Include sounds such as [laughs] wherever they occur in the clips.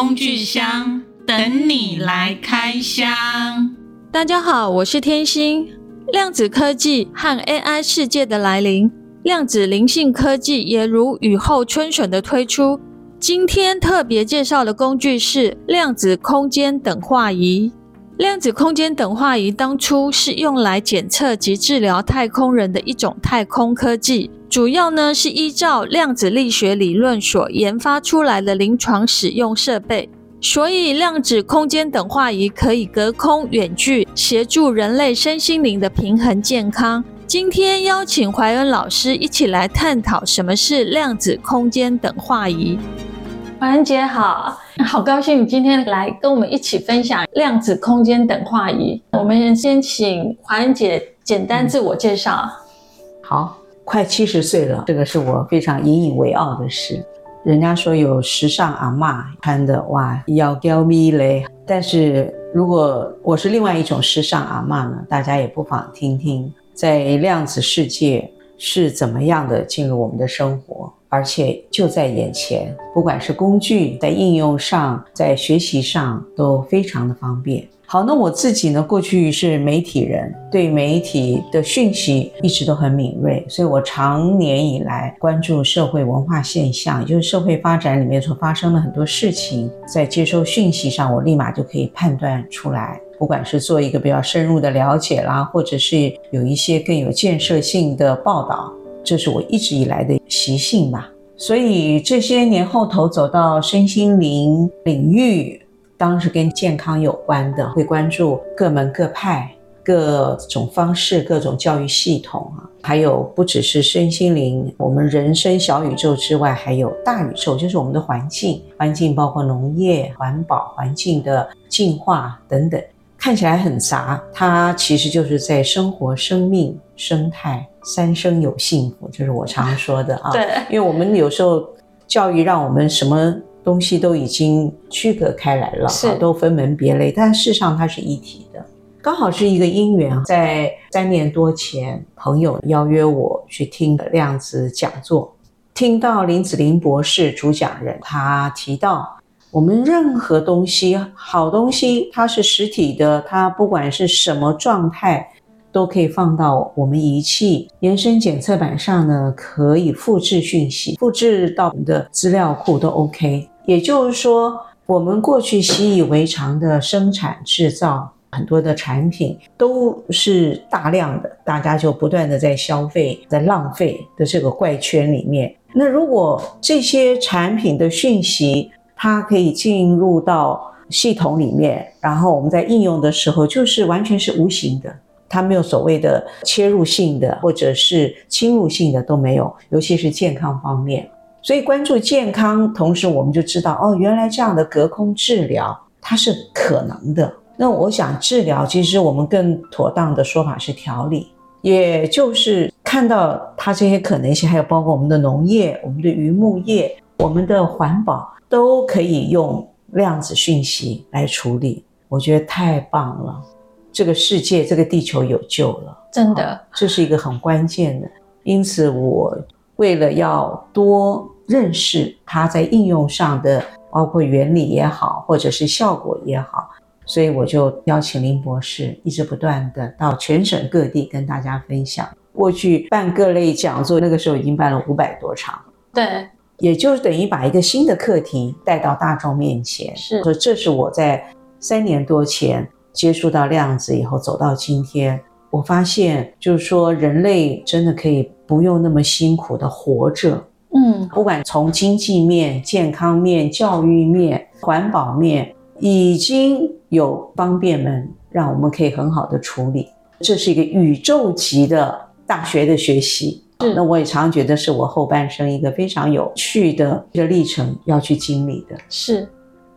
工具箱，等你来开箱。大家好，我是天心。量子科技和 AI 世界的来临，量子灵性科技也如雨后春笋的推出。今天特别介绍的工具是量子空间等化仪。量子空间等化仪当初是用来检测及治疗太空人的一种太空科技，主要呢是依照量子力学理论所研发出来的临床使用设备。所以，量子空间等化仪可以隔空远距协助人类身心灵的平衡健康。今天邀请怀恩老师一起来探讨什么是量子空间等化仪。怀恩姐好，好高兴你今天来跟我们一起分享量子空间等化仪。我们先请怀恩姐简单自我介绍。嗯、好，快七十岁了，这个是我非常引以为傲的事。人家说有时尚阿嬷穿的哇，要娇咪嘞。但是如果我是另外一种时尚阿嬷呢，大家也不妨听听，在量子世界是怎么样的进入我们的生活。而且就在眼前，不管是工具在应用上，在学习上都非常的方便。好，那我自己呢，过去是媒体人，对媒体的讯息一直都很敏锐，所以我长年以来关注社会文化现象，就是社会发展里面所发生的很多事情，在接收讯息上，我立马就可以判断出来。不管是做一个比较深入的了解啦，或者是有一些更有建设性的报道。这是我一直以来的习性吧，所以这些年后头走到身心灵领域，当然是跟健康有关的，会关注各门各派、各种方式、各种教育系统啊，还有不只是身心灵，我们人生小宇宙之外，还有大宇宙，就是我们的环境，环境包括农业、环保、环境的净化等等。看起来很杂，它其实就是在生活、生命、生态三生有幸福，就是我常说的啊。对，因为我们有时候教育让我们什么东西都已经区隔开来了，是都分门别类，但事实上它是一体的。刚好是一个因缘，在三年多前，朋友邀约我去听量子讲座，听到林子玲博士主讲人，他提到。我们任何东西，好东西，它是实体的，它不管是什么状态，都可以放到我们仪器延伸检测板上呢，可以复制讯息，复制到我们的资料库都 OK。也就是说，我们过去习以为常的生产制造很多的产品，都是大量的，大家就不断的在消费，在浪费的这个怪圈里面。那如果这些产品的讯息，它可以进入到系统里面，然后我们在应用的时候，就是完全是无形的，它没有所谓的切入性的或者是侵入性的都没有，尤其是健康方面。所以关注健康，同时我们就知道，哦，原来这样的隔空治疗它是可能的。那我想治疗，其实我们更妥当的说法是调理，也就是看到它这些可能性，还有包括我们的农业、我们的渔牧业、我们的环保。都可以用量子讯息来处理，我觉得太棒了。这个世界，这个地球有救了，真的，这是一个很关键的。因此，我为了要多认识它在应用上的，包括原理也好，或者是效果也好，所以我就邀请林博士一直不断的到全省各地跟大家分享。过去办各类讲座，那个时候已经办了五百多场。对。也就是等于把一个新的课题带到大众面前，是，所以这是我在三年多前接触到量子以后走到今天，我发现就是说人类真的可以不用那么辛苦的活着，嗯，不管从经济面、健康面、教育面、环保面，已经有方便门让我们可以很好的处理，这是一个宇宙级的大学的学习。是，那我也常常觉得是我后半生一个非常有趣的一个历程要去经历的。是，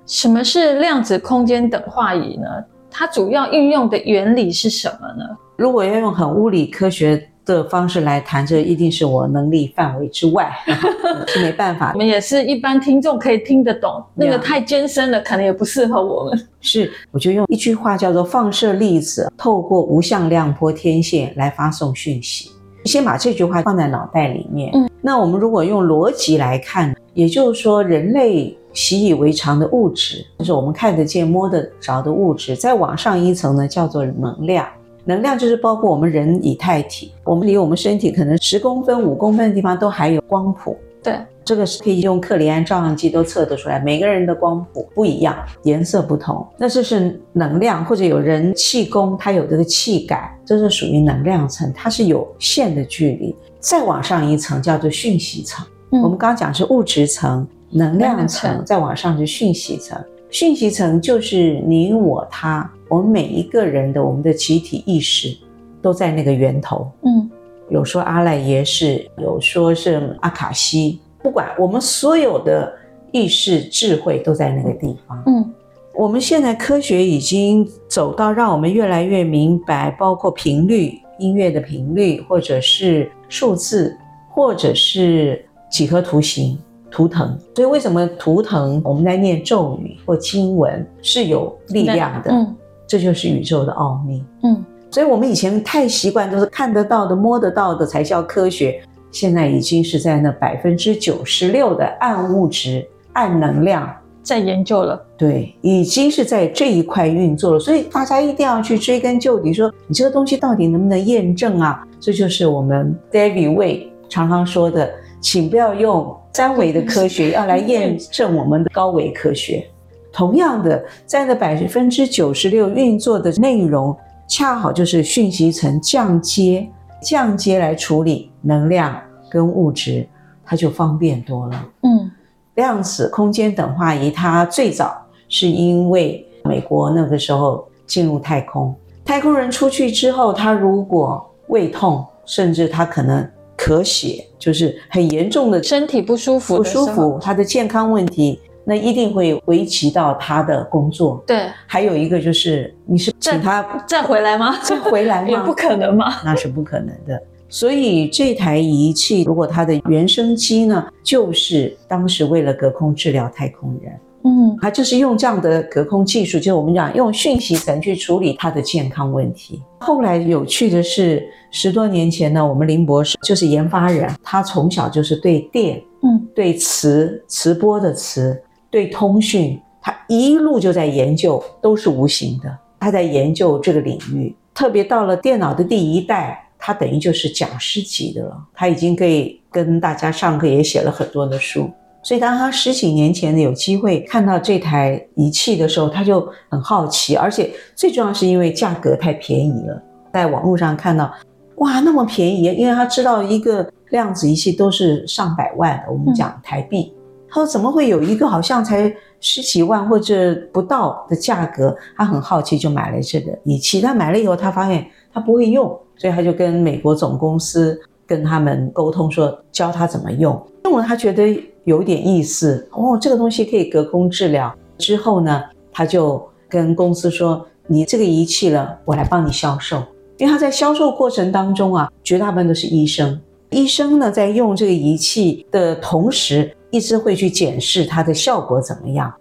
什么是量子空间等化仪呢？它主要运用的原理是什么呢？如果要用很物理科学的方式来谈，这一定是我能力范围之外，[laughs] 是没办法。我们也是一般听众可以听得懂，那个太艰深了，可能也不适合我们。是，我就用一句话叫做“放射粒子透过无向量波天线来发送讯息”。先把这句话放在脑袋里面。嗯，那我们如果用逻辑来看，也就是说，人类习以为常的物质，就是我们看得见、摸得着的物质。再往上一层呢，叫做能量。能量就是包括我们人以太体，我们离我们身体可能十公分、五公分的地方都还有光谱。对，这个是可以用克里安照相机都测得出来，每个人的光谱不一样，颜色不同。那这是能量，或者有人气功，它有这个气感，这是属于能量层，它是有限的距离。再往上一层叫做讯息层。嗯，我们刚刚讲是物质层、能量层，再往上是讯息层。讯息层就是你我他，我们每一个人的我们的集体意识都在那个源头。嗯，有说阿赖耶识，有说是阿卡西，不管我们所有的意识智慧都在那个地方。嗯，我们现在科学已经走到让我们越来越明白，包括频率、音乐的频率，或者是数字，或者是几何图形。图腾，所以为什么图腾我们在念咒语或经文是有力量的？嗯，这就是宇宙的奥秘。嗯，所以我们以前太习惯都是看得到的、摸得到的才叫科学，现在已经是在那百分之九十六的暗物质、暗能量在研究了。对，已经是在这一块运作了。所以大家一定要去追根究底，说你这个东西到底能不能验证啊？这就是我们 David Wei 常常说的，请不要用。三维的科学 [laughs] 要来验证我们的高维科学，同样的，在那百分之九十六运作的内容，恰好就是讯息层降阶，降阶来处理能量跟物质，它就方便多了。嗯，量子空间等化仪，它最早是因为美国那个时候进入太空，太空人出去之后，他如果胃痛，甚至他可能。咳血就是很严重的身体不舒服，不舒服，他的健康问题，那一定会危及到他的工作。对，还有一个就是你是请他再，回来吗？再回来吗？[laughs] 也不可能吗？[laughs] 那是不可能的。所以这台仪器，如果它的原生机呢，就是当时为了隔空治疗太空人。嗯，它就是用这样的隔空技术，就是我们讲用讯息层去处理他的健康问题。后来有趣的是，十多年前呢，我们林博士就是研发人，他从小就是对电，嗯，对磁磁波的磁，对通讯，他一路就在研究，都是无形的。他在研究这个领域，特别到了电脑的第一代，他等于就是讲师级的了。他已经可以跟大家上课，也写了很多的书。所以，当他十几年前有机会看到这台仪器的时候，他就很好奇，而且最重要是因为价格太便宜了，在网络上看到，哇，那么便宜！因为他知道一个量子仪器都是上百万的，我们讲台币，嗯、他说怎么会有一个好像才十几万或者不到的价格？他很好奇，就买了这个仪器。他买了以后，他发现他不会用，所以他就跟美国总公司跟他们沟通说，教他怎么用。用了，他觉得。有点意思哦，这个东西可以隔空治疗。之后呢，他就跟公司说：“你这个仪器了，我来帮你销售。”因为他在销售过程当中啊，绝大部分都是医生。医生呢，在用这个仪器的同时，一直会去检视它的效果怎么样。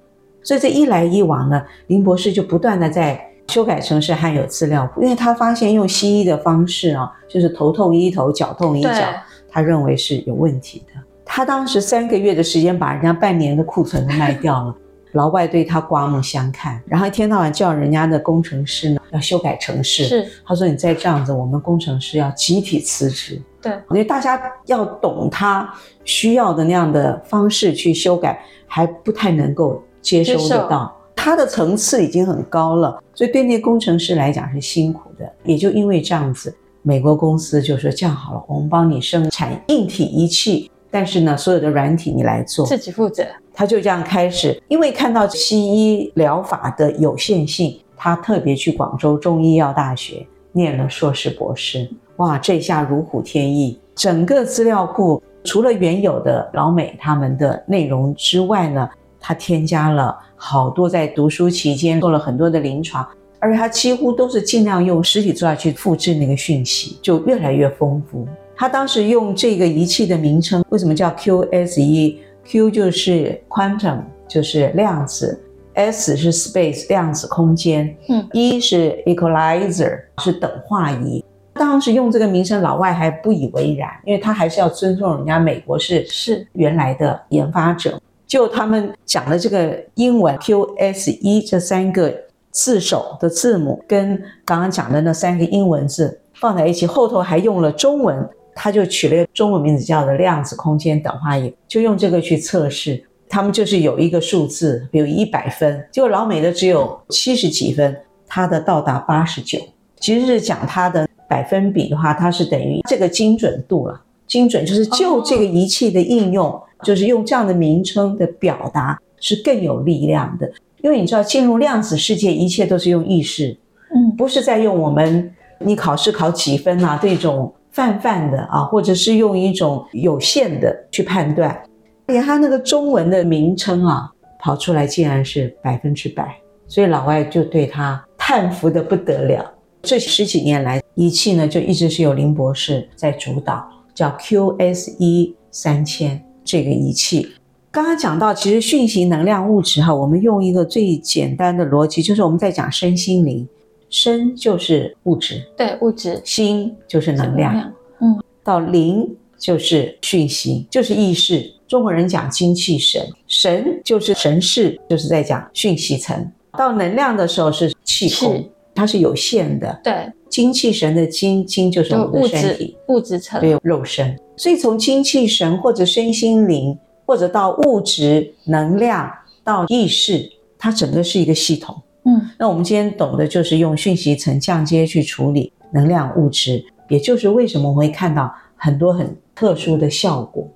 所以这一来一往呢，林博士就不断的在修改程式和有资料库，因为他发现用西医的方式啊，就是头痛医头，脚痛医脚，他认为是有问题的。他当时三个月的时间把人家半年的库存都卖掉了，[laughs] 老外对他刮目相看，然后一天到晚叫人家的工程师呢要修改程式。是，他说你再这样子，我们工程师要集体辞职。对，因为大家要懂他需要的那样的方式去修改，还不太能够接收得到。他的层次已经很高了，所以对那工程师来讲是辛苦的。也就因为这样子，美国公司就说这样好了，我们帮你生产硬体仪器。但是呢，所有的软体你来做，自己负责。他就这样开始，因为看到西医疗法的有限性，他特别去广州中医药大学念了硕士博士。哇，这下如虎添翼，整个资料库除了原有的老美他们的内容之外呢，他添加了好多在读书期间做了很多的临床，而他几乎都是尽量用实体资料去复制那个讯息，就越来越丰富。他当时用这个仪器的名称，为什么叫 QSE？Q 就是 quantum，就是量子；S 是 space，量子空间；嗯，E 是 equalizer，是等化仪。当时用这个名称，老外还不以为然，因为他还是要尊重人家美国是是原来的研发者。就他们讲的这个英文 Q S E 这三个字首的字母，跟刚刚讲的那三个英文字放在一起，后头还用了中文，他就取了一个中文名字叫做量子空间等化仪，就用这个去测试。他们就是有一个数字，比如一百分，结果老美的只有七十几分，他的到达八十九。其实是讲它的百分比的话，它是等于这个精准度了。精准就是就这个仪器的应用。Oh. 就是用这样的名称的表达是更有力量的，因为你知道进入量子世界，一切都是用意识，嗯，不是在用我们你考试考几分啊这种泛泛的啊，或者是用一种有限的去判断。连他那个中文的名称啊跑出来竟然是百分之百，所以老外就对他叹服的不得了。这十几年来，仪器呢就一直是由林博士在主导，叫 QSE 三千。这个仪器。刚刚讲到，其实讯息能量物质哈，我们用一个最简单的逻辑，就是我们在讲身心灵，身就是物质，对物质，心就是能量，能量嗯，到灵就是讯息，就是意识。中国人讲精气神，神就是神识，就是在讲讯息层。到能量的时候是气空，是它是有限的。对，精气神的精，精就是我们的身体，物质层，对肉身。所以从精气神或者身心灵，或者到物质能量到意识，它整个是一个系统。嗯，那我们今天懂的就是用讯息层降阶去处理能量物质，也就是为什么我们会看到很多很特殊的效果。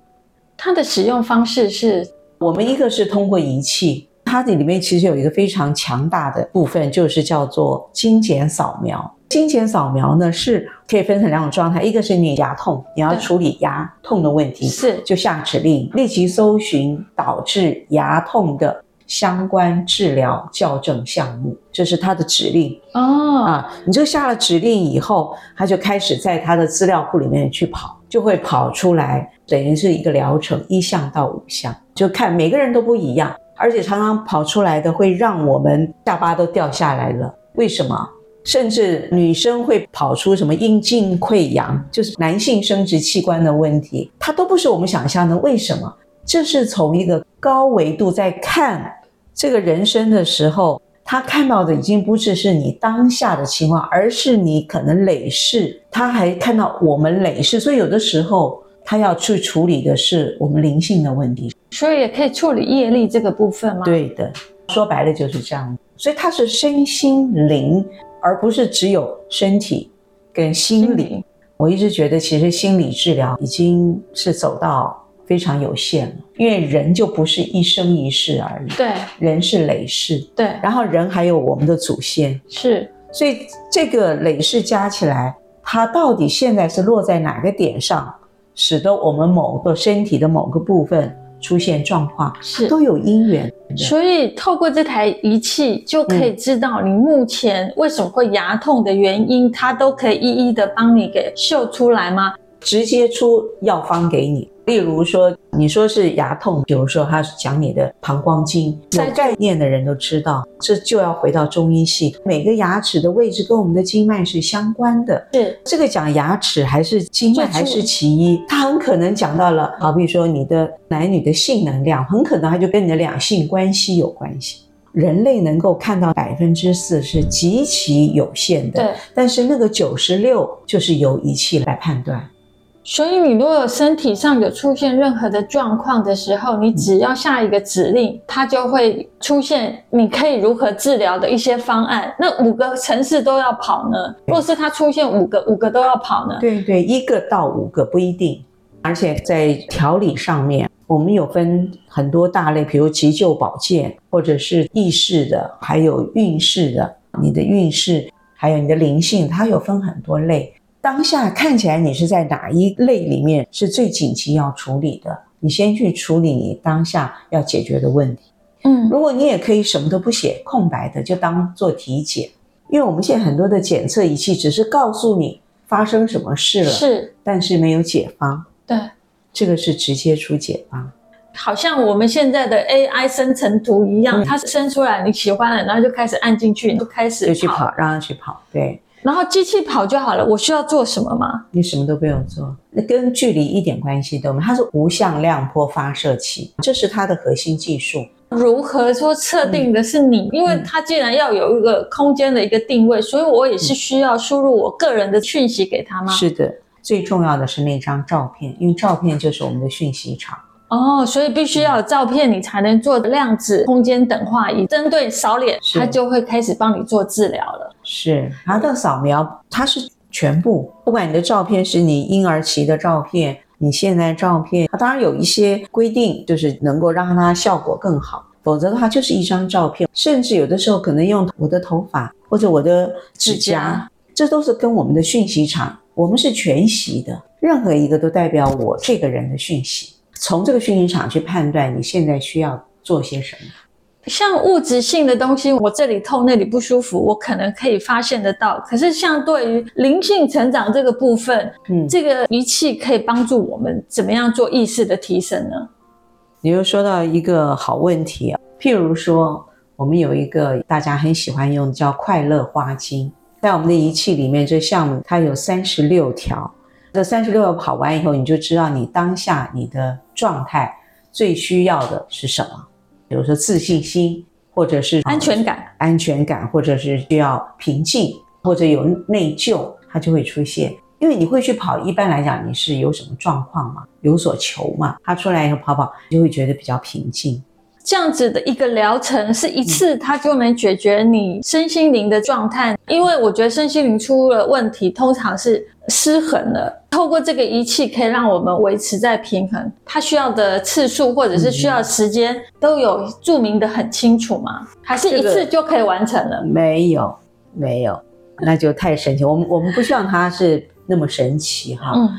它的使用方式是，我们一个是通过仪器，它这里面其实有一个非常强大的部分，就是叫做精简扫描。精简扫描呢，是可以分成两种状态，一个是你牙痛，你要处理牙痛的问题，是。就下指令立即搜寻导致牙痛的相关治疗校正项目，这是它的指令。哦。啊，你就下了指令以后，它就开始在它的资料库里面去跑，就会跑出来，等于是一个疗程一项到五项，就看每个人都不一样，而且常常跑出来的会让我们下巴都掉下来了，为什么？甚至女生会跑出什么阴茎溃疡，就是男性生殖器官的问题，它都不是我们想象的。为什么？这是从一个高维度在看这个人生的时候，他看到的已经不只是你当下的情况，而是你可能累世，他还看到我们累世。所以有的时候他要去处理的是我们灵性的问题，所以也可以处理业力这个部分吗？对的，说白了就是这样。所以它是身心灵。而不是只有身体跟心理，心理。我一直觉得，其实心理治疗已经是走到非常有限了，因为人就不是一生一世而已。对，人是累世。对，然后人还有我们的祖先。是，所以这个累世加起来，它到底现在是落在哪个点上，使得我们某个身体的某个部分出现状况，是都有因缘。所以透过这台仪器就可以知道你目前为什么会牙痛的原因，它都可以一一的帮你给秀出来吗？直接出药方给你。例如说，你说是牙痛，比如说他讲你的膀胱经，有概念的人都知道，这就要回到中医系，每个牙齿的位置跟我们的经脉是相关的。是这个讲牙齿还是经脉还是其一，他很可能讲到了，好比说你的男女的性能量，很可能他就跟你的两性关系有关系。人类能够看到百分之四是极其有限的，对，但是那个九十六就是由仪器来判断。所以，你如果身体上有出现任何的状况的时候，你只要下一个指令，它就会出现你可以如何治疗的一些方案。那五个城市都要跑呢？若是它出现五个，五个都要跑呢？对对，一个到五个不一定。而且在调理上面，我们有分很多大类，比如急救保健，或者是意识的，还有运势的，你的运势，还有你的灵性，它有分很多类。当下看起来你是在哪一类里面是最紧急要处理的？你先去处理你当下要解决的问题。嗯，如果你也可以什么都不写，空白的就当做体检，因为我们现在很多的检测仪器只是告诉你发生什么事了，是，但是没有解方。对，这个是直接出解方，好像我们现在的 AI 生成图一样，嗯，它生出来你喜欢了，然后就开始按进去，你就开始就去跑，让它去跑，对。然后机器跑就好了，我需要做什么吗？你什么都不用做，那跟距离一点关系都没有。它是无向量波发射器，这是它的核心技术。如何说测定的是你？嗯、因为它既然要有一个空间的一个定位，所以我也是需要输入我个人的讯息给他吗？是的，最重要的是那张照片，因为照片就是我们的讯息场。哦，所以必须要有照片，你才能做量子空间等化仪。针对扫脸，它就会开始帮你做治疗了。是，它的扫描，它是全部，不管你的照片是你婴儿期的照片，你现在照片，它当然有一些规定，就是能够让它效果更好。否则的话，就是一张照片，甚至有的时候可能用我的头发或者我的指甲，指甲这都是跟我们的讯息场，我们是全息的，任何一个都代表我这个人的讯息。从这个训练场去判断你现在需要做些什么，像物质性的东西，我这里痛那里不舒服，我可能可以发现得到。可是像对于灵性成长这个部分，嗯，这个仪器可以帮助我们怎么样做意识的提升呢？你又说到一个好问题啊，譬如说我们有一个大家很喜欢用的叫快乐花精，在我们的仪器里面，这项目它有三十六条。这三十六个跑完以后，你就知道你当下你的状态最需要的是什么。比如说自信心，或者是安全感，安全感，或者是需要平静，或者有内疚，它就会出现。因为你会去跑，一般来讲你是有什么状况嘛，有所求嘛，它出来以后跑跑，你就会觉得比较平静。这样子的一个疗程是一次，它就能解决你身心灵的状态。因为我觉得身心灵出了问题，通常是失衡了。透过这个仪器，可以让我们维持在平衡。它需要的次数或者是需要时间，都有注明的很清楚吗？还是一次就可以完成了？没有，没有，那就太神奇。我们我们不希望它是那么神奇哈。嗯，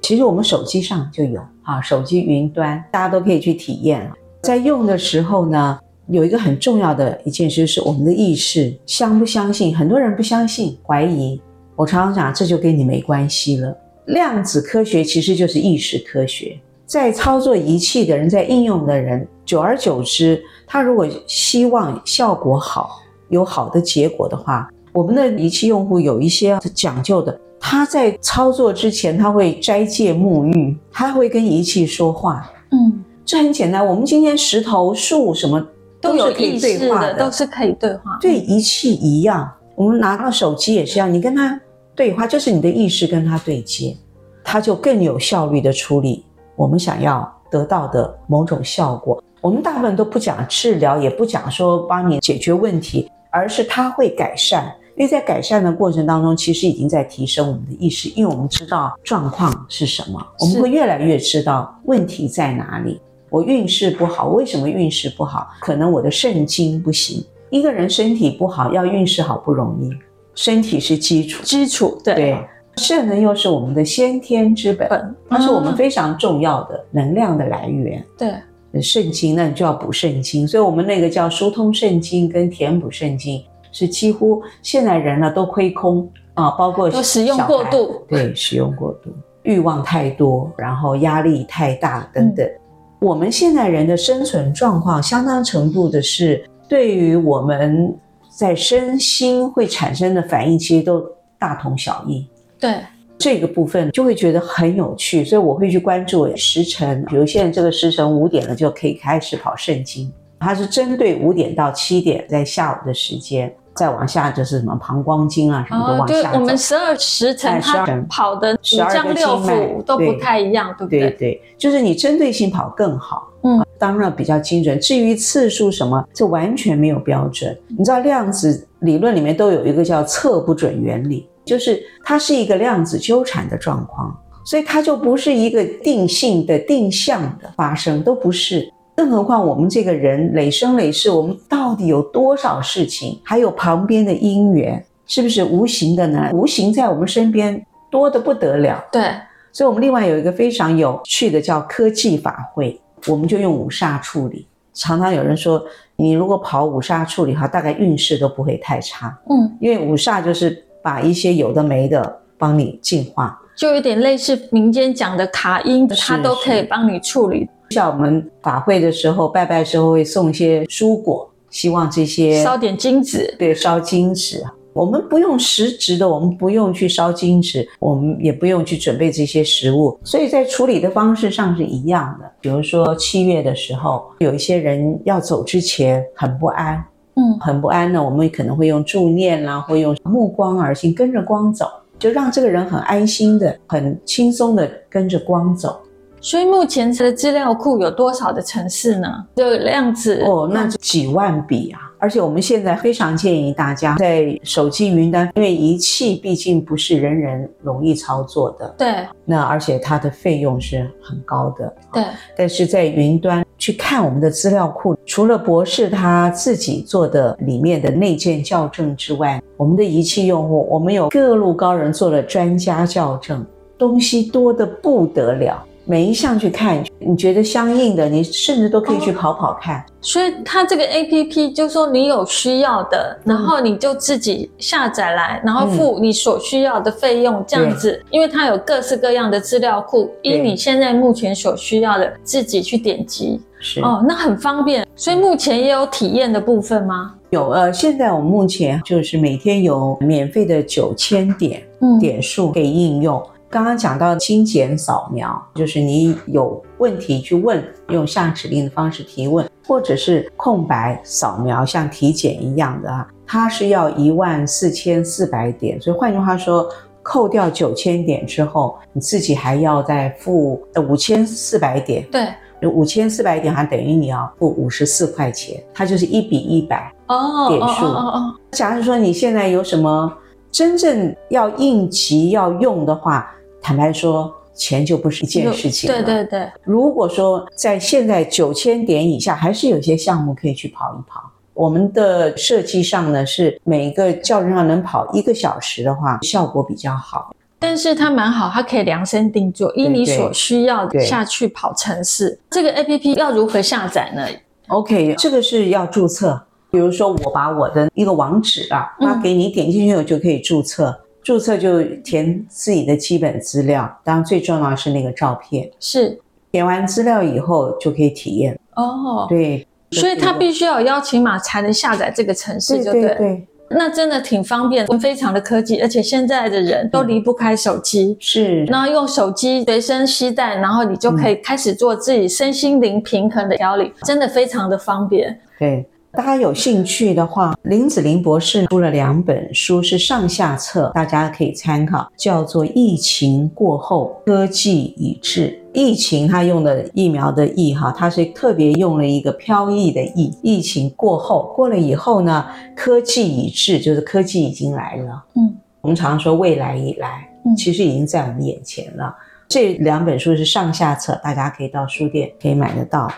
其实我们手机上就有啊，手机云端，大家都可以去体验。在用的时候呢，有一个很重要的一件事，是我们的意识相不相信？很多人不相信、怀疑。我常常讲，这就跟你没关系了。量子科学其实就是意识科学。在操作仪器的人，在应用的人，久而久之，他如果希望效果好、有好的结果的话，我们的仪器用户有一些讲究的。他在操作之前，他会斋戒沐浴，他会跟仪器说话。嗯。这很简单，我们今天石头、树什么都有可以对话的，都是可以对话。对仪器一样，我们拿到手机也是一样，你跟他对话，就是你的意识跟他对接，他就更有效率的处理我们想要得到的某种效果。我们大部分都不讲治疗，也不讲说帮你解决问题，而是他会改善，因为在改善的过程当中，其实已经在提升我们的意识，因为我们知道状况是什么，我们会越来越知道问题在哪里。我运势不好，为什么运势不好？可能我的肾精不行。一个人身体不好，要运势好不容易。身体是基础，基础对。对，肾呢又是我们的先天之本，本它是我们非常重要的能量的来源。对，肾经那你就要补肾经，所以我们那个叫疏通肾经跟填补肾经，是几乎现在人呢都亏空啊，包括都使用过度，对，使用过度，欲望太多，然后压力太大等等。嗯我们现在人的生存状况，相当程度的是对于我们在身心会产生的反应，其实都大同小异。对这个部分就会觉得很有趣，所以我会去关注时辰。比如现在这个时辰五点了，就可以开始跑圣经，它是针对五点到七点在下午的时间。再往下就是什么膀胱经啊，什么都往下走。哦、对，我们十二时辰它跑的五脏六腑都不太一样，对不对？对对，就是你针对性跑更好，嗯，当然比较精准。至于次数什么，这完全没有标准。你知道量子理论里面都有一个叫测不准原理，就是它是一个量子纠缠的状况，所以它就不是一个定性的定向的发生，都不是。更何况我们这个人累生累世，我们到底有多少事情？还有旁边的因缘，是不是无形的呢？无形在我们身边多得不得了。对，所以我们另外有一个非常有趣的叫科技法会，我们就用五煞处理。常常有人说，你如果跑五煞处理的话，大概运势都不会太差。嗯，因为五煞就是把一些有的没的帮你净化，就有点类似民间讲的卡因，它都可以帮你处理。像我们法会的时候，拜拜的时候会送一些蔬果，希望这些烧点金纸，对，烧金纸，我们不用实质的，我们不用去烧金纸，我们也不用去准备这些食物，所以在处理的方式上是一样的。比如说七月的时候，有一些人要走之前很不安，嗯，很不安呢，我们可能会用助念啦，会用目光而行，跟着光走，就让这个人很安心的、很轻松的跟着光走。所以目前的资料库有多少的城市呢？的量子哦，那几万笔啊！而且我们现在非常建议大家在手机云端，因为仪器毕竟不是人人容易操作的。对。那而且它的费用是很高的。对。但是在云端去看我们的资料库，除了博士他自己做的里面的内建校正之外，我们的仪器用户，我们有各路高人做了专家校正，东西多得不得了。每一项去看，你觉得相应的，你甚至都可以去跑跑看。哦、所以它这个 APP 就是说你有需要的，然后你就自己下载来，然后付你所需要的费用，这样子。因为它有各式各样的资料库，依你现在目前所需要的自己去点击。是哦，那很方便。所以目前也有体验的部分吗？有，呃，现在我们目前就是每天有免费的九千点点数可以应用。刚刚讲到精简扫描，就是你有问题去问，用下指令的方式提问，或者是空白扫描，像体检一样的啊，它是要一万四千四百点。所以换句话说，扣掉九千点之后，你自己还要再付呃五千四百点。对，五千四百点还等于你要付五十四块钱，它就是一比一百哦点数。哦哦哦。假如说你现在有什么真正要应急要用的话。坦白说，钱就不是一件事情了。对对对。如果说在现在九千点以下，还是有些项目可以去跑一跑。我们的设计上呢，是每个校正上能跑一个小时的话，效果比较好。但是它蛮好，它可以量身定做，依你所需要的下去跑程式。这个 APP 要如何下载呢？OK，这个是要注册。比如说，我把我的一个网址啊发给你，点进去我就可以注册。嗯注册就填自己的基本资料，当然最重要的是那个照片。是填完资料以后就可以体验。哦，对，所以他必须要有邀请码才能下载这个城市，就对。对，对，对，那真的挺方便，非常的科技，而且现在的人都离不开手机。是，然后用手机随身携带，然后你就可以开始做自己身心灵平衡的调理，嗯，真的非常的方便。对。大家有兴趣的话，林子玲博士出了两本书，是上下册，大家可以参考，叫做《疫情过后，科技已至》。疫情他用的疫苗的疫哈，他是特别用了一个飘逸的逸。疫情过后，过了以后呢，科技已至，就是科技已经来了。嗯，我们常说未来已来，其实已经在我们眼前了。这两本书是上下册，大家可以到书店可以买得到。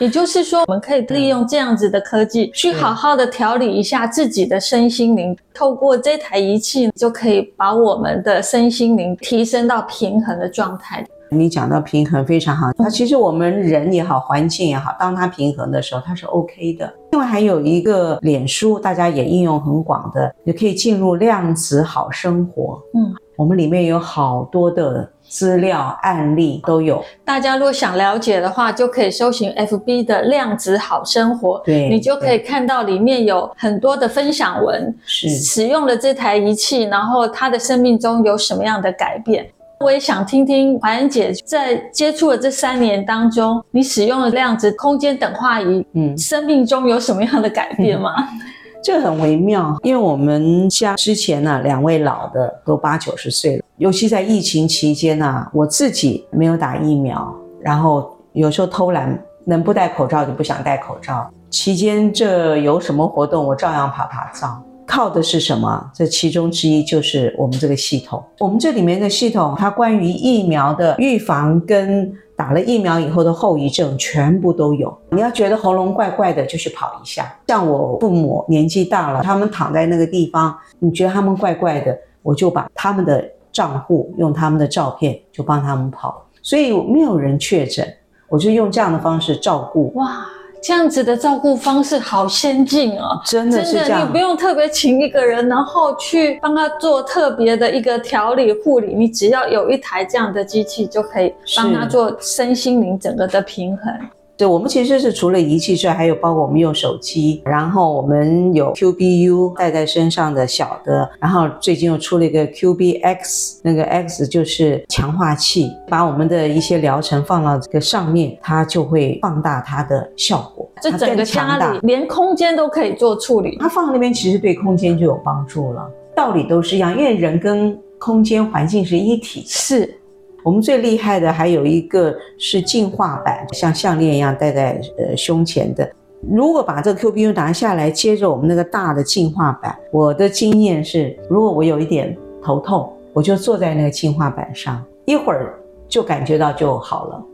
也就是说，我们可以利用这样子的科技，去好好的调理一下自己的身心灵。透过这台仪器，就可以把我们的身心灵提升到平衡的状态。你讲到平衡非常好，它其实我们人也好，环境也好，当它平衡的时候，它是 OK 的。另外还有一个脸书，大家也应用很广的，也可以进入量子好生活。嗯，我们里面有好多的。资料案例都有，大家如果想了解的话，就可以搜寻 FB 的量子好生活，对，你就可以看到里面有很多的分享文，是使用了这台仪器，然后他的生命中有什么样的改变。我也想听听怀恩姐在接触的这三年当中，你使用了量子空间等化仪，嗯，生命中有什么样的改变吗？嗯这很微妙，因为我们家之前呢、啊，两位老的都八九十岁了，尤其在疫情期间呢、我自己没有打疫苗，然后有时候偷懒，能不戴口罩就不想戴口罩。期间这有什么活动，我照样趴趴走。靠的是什么？这其中之一就是我们这个系统。我们这里面的系统，它关于疫苗的预防跟打了疫苗以后的后遗症全部都有。你要觉得喉咙怪怪的，就去跑一下。像我父母年纪大了，他们躺在那个地方，你觉得他们怪怪的，我就把他们的账户用他们的照片就帮他们跑。所以没有人确诊，我就用这样的方式照顾。哇！这样子的照顾方式好先进哦，真的是你不用特别请一个人，然后去帮他做特别的一个调理护理，你只要有一台这样的机器，就可以帮他做身心灵整个的平衡。对，我们其实是除了仪器之外，还有包括我们用手机，然后我们有 QBU 带在身上的小的，然后最近又出了一个 QBX，那个 X 就是强化器，把我们的一些疗程放到这个上面，它就会放大它的效果。这整个家里连空间都可以做处理，它放在那边其实对空间就有帮助了。道理都是一样，因为人跟空间环境是一体。是。我们最厉害的还有一个是净化版，像项链一样戴在呃胸前的。如果把这个 QBU 拿下来，接着我们那个大的净化版，我的经验是，如果我有一点头痛，我就坐在那个净化板上，一会儿就感觉到就好了。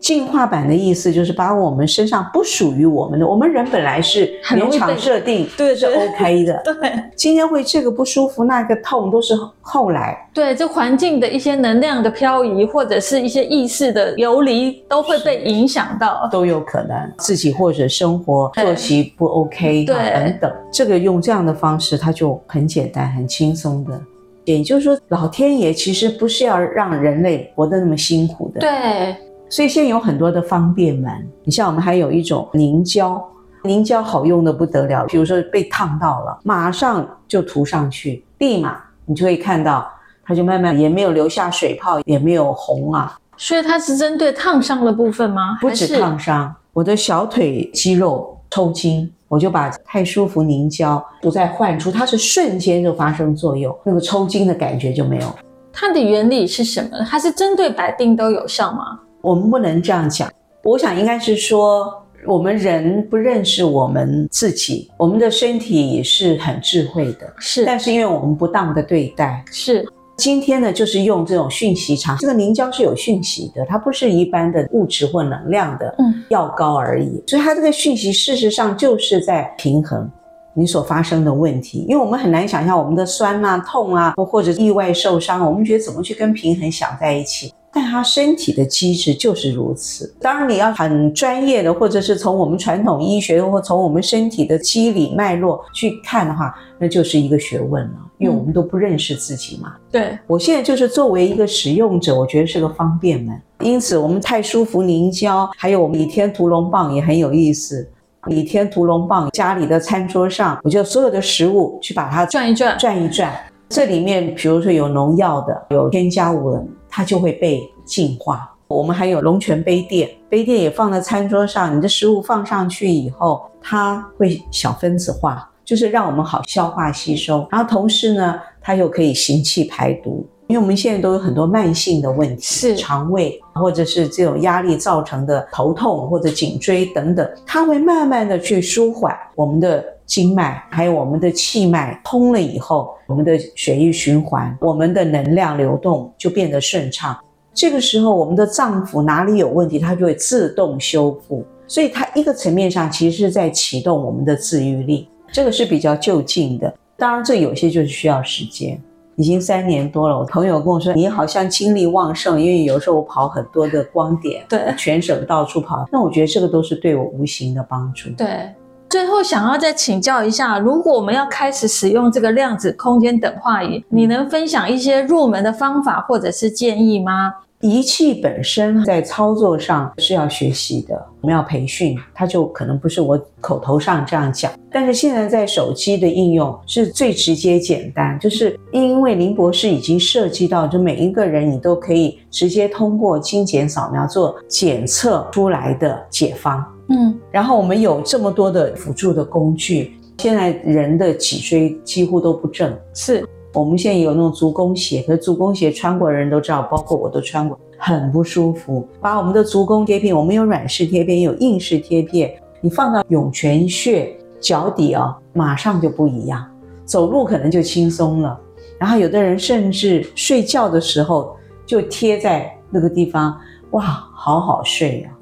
净化版的意思就是把我们身上不属于我们的，我们人本来是原厂设定，对，是 OK 的。[laughs] 对，今天会这个不舒服，那个痛都是后来。对，这环境的一些能量的漂移，或者是一些意识的游离，都会被影响到，都有可能自己或者生活作息不 OK，对，等等。这个用这样的方式，它就很简单、很轻松的。也就是说，老天爷其实不是要让人类活得那么辛苦的。对。所以现在有很多的方便门，你像我们还有一种凝胶，凝胶好用的不得了。比如说被烫到了，马上就涂上去，立马你就会看到，它就慢慢也没有留下水泡，也没有红啊。所以它是针对烫伤的部分吗？不止烫伤，我的小腿肌肉抽筋，我就把太舒服凝胶涂在患处，它是瞬间就发生作用，那个抽筋的感觉就没有。它的原理是什么？它是针对百病都有效吗？我们不能这样讲，我想应该是说，我们人不认识我们自己，我们的身体是很智慧的，是，但是因为我们不当的对待，是。今天呢，就是用这种讯息场，这个凝胶是有讯息的，它不是一般的物质或能量的药膏而已，嗯，所以它这个讯息事实上就是在平衡你所发生的问题，因为我们很难想象我们的酸啊、痛啊，或者意外受伤，我们觉得怎么去跟平衡想在一起。但他身体的机制就是如此。当然，你要很专业的，或者是从我们传统医学，或从我们身体的机理脉络去看的话，那就是一个学问了。因为我们都不认识自己嘛。对，我现在就是作为一个使用者，我觉得是个方便门。因此，我们太舒服凝胶，还有我们倚天屠龙棒也很有意思。倚天屠龙棒，家里的餐桌上，我就所有的食物去把它转一转，转一转。这里面，比如说有农药的，有添加物的。它就会被净化。我们还有龙泉杯垫，杯垫也放在餐桌上。你的食物放上去以后，它会小分子化，就是让我们好消化吸收。然后同时呢，它又可以行气排毒。因为我们现在都有很多慢性的问题，是肠胃或者是这种压力造成的头痛或者颈椎等等，它会慢慢的去舒缓我们的经脉，还有我们的气脉通了以后，我们的血液循环，我们的能量流动就变得顺畅。这个时候，我们的脏腑哪里有问题，它就会自动修复。所以它一个层面上其实是在启动我们的自愈力，这个是比较就近的。当然，这有些就是需要时间。已经三年多了，我朋友跟我说，你好像精力旺盛，因为有时候我跑很多的光点，对，全省到处跑。那我觉得这个都是对我无形的帮助。对，最后想要再请教一下，如果我们要开始使用这个量子空间等化仪，你能分享一些入门的方法或者是建议吗？仪器本身在操作上是要学习的，我们要培训，它就可能不是我口头上这样讲。但是现在在手机的应用是最直接简单，就是因为林博士已经涉及到，就每一个人你都可以直接通过精简扫描做检测出来的解方。嗯，然后我们有这么多的辅助的工具，现在人的脊椎几乎都不正，是。我们现在有那种足弓鞋，可是足弓鞋穿过的人都知道，包括我都穿过，很不舒服。把我们的足弓贴片，我们有软式贴片，有硬式贴片，你放到涌泉穴脚底哦，马上就不一样，走路可能就轻松了。然后有的人甚至睡觉的时候就贴在那个地方，哇，好好睡呀、啊。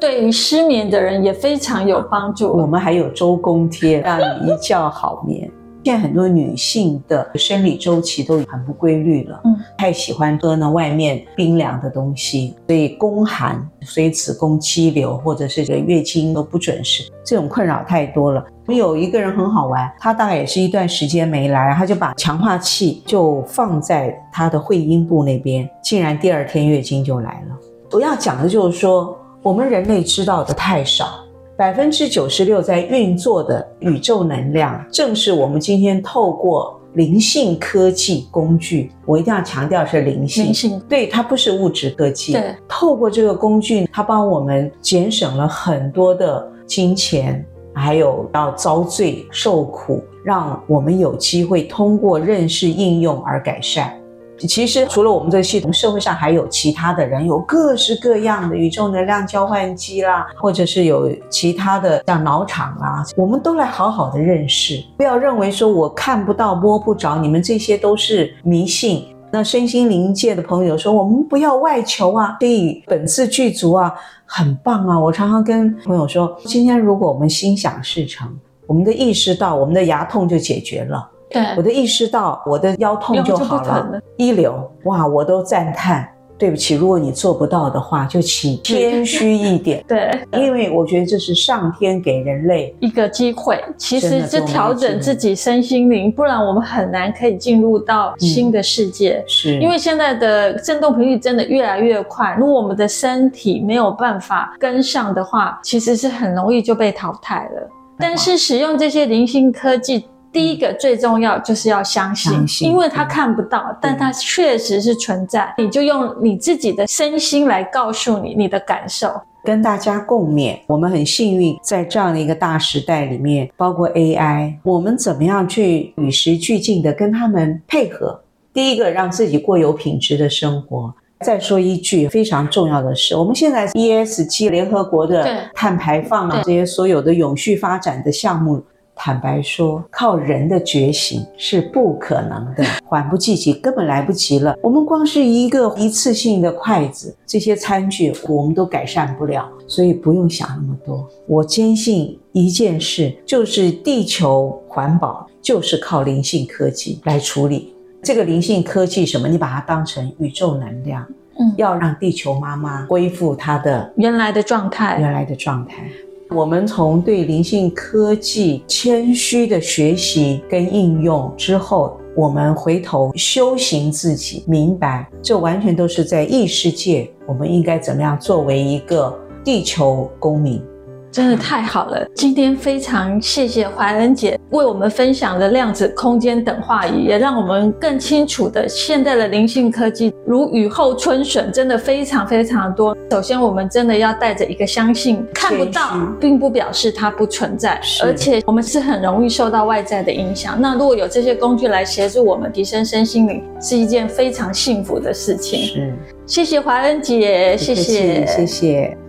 对于失眠的人也非常有帮助。我们还有周公贴，让你一觉好眠。现在很多女性的生理周期都很不规律了，嗯，太喜欢喝呢外面冰凉的东西，所以宫寒，所以子宫肌瘤或者是这个月经都不准时，这种困扰太多了。我有一个人很好玩，他大概也是一段时间没来，他就把强化器就放在他的会阴部那边，竟然第二天月经就来了。我要讲的就是说，我们人类知道的太少。百分之九十六在运作的宇宙能量，正是我们今天透过灵性科技工具。我一定要强调是灵性，灵性，对，它不是物质科技。对，透过这个工具，它帮我们节省了很多的金钱，还有要遭罪受苦，让我们有机会通过认识应用而改善。其实除了我们这个系统，社会上还有其他的人，有各式各样的宇宙能量交换机啦，或者是有其他的像脑场啦，我们都来好好的认识，不要认为说我看不到摸不着，你们这些都是迷信。那身心灵界的朋友说，我们不要外求啊，可以本自具足啊，很棒啊。我常常跟朋友说，今天如果我们心想事成，我们的意识到我们的牙痛就解决了。对，我的意识到我的腰痛就好了，了一流哇！我都赞叹。对不起，如果你做不到的话，就请谦虚一点。[laughs] 对，因为我觉得这是上天给人类一个机会，其实是调整自己身心灵，不然我们很难可以进入到新的世界。嗯、是因为现在的振动频率真的越来越快，如果我们的身体没有办法跟上的话，其实是很容易就被淘汰了。但是使用这些灵性科技。第一个最重要就是要相信，相信，因为它看不到，但它确实是存在。你就用你自己的身心来告诉你你的感受，跟大家共勉。我们很幸运，在这样的一个大时代里面，包括 AI，我们怎么样去与时俱进的跟他们配合？第一个，让自己过有品质的生活。再说一句非常重要的是，我们现在 ESG 联合国的碳排放啊，这些所有的永续发展的项目。坦白说，靠人的觉醒是不可能的，缓不济急，根本来不及了。我们光是一个一次性的筷子，这些餐具我们都改善不了，所以不用想那么多。我坚信一件事，就是地球环保就是靠灵性科技来处理。这个灵性科技什么？你把它当成宇宙能量，嗯，要让地球妈妈恢复它的原来的状态，原来的状态。我们从对灵性科技谦虚的学习跟应用之后，我们回头修行自己，明白这完全都是在异世界，我们应该怎么样作为一个地球公民。真的太好了！今天非常谢谢怀恩姐为我们分享的量子空间等化仪，也让我们更清楚的现在的灵性科技如雨后春笋，真的非常非常多。首先，我们真的要带着一个相信，看不到并不表示它不存在，而且我们是很容易受到外在的影响。那如果有这些工具来协助我们提升身心灵，是一件非常幸福的事情。是，谢谢怀恩姐，谢谢，谢谢。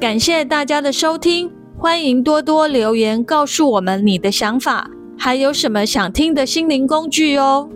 感谢大家的收听，欢迎多多留言告诉我们你的想法，还有什么想听的心灵工具哦。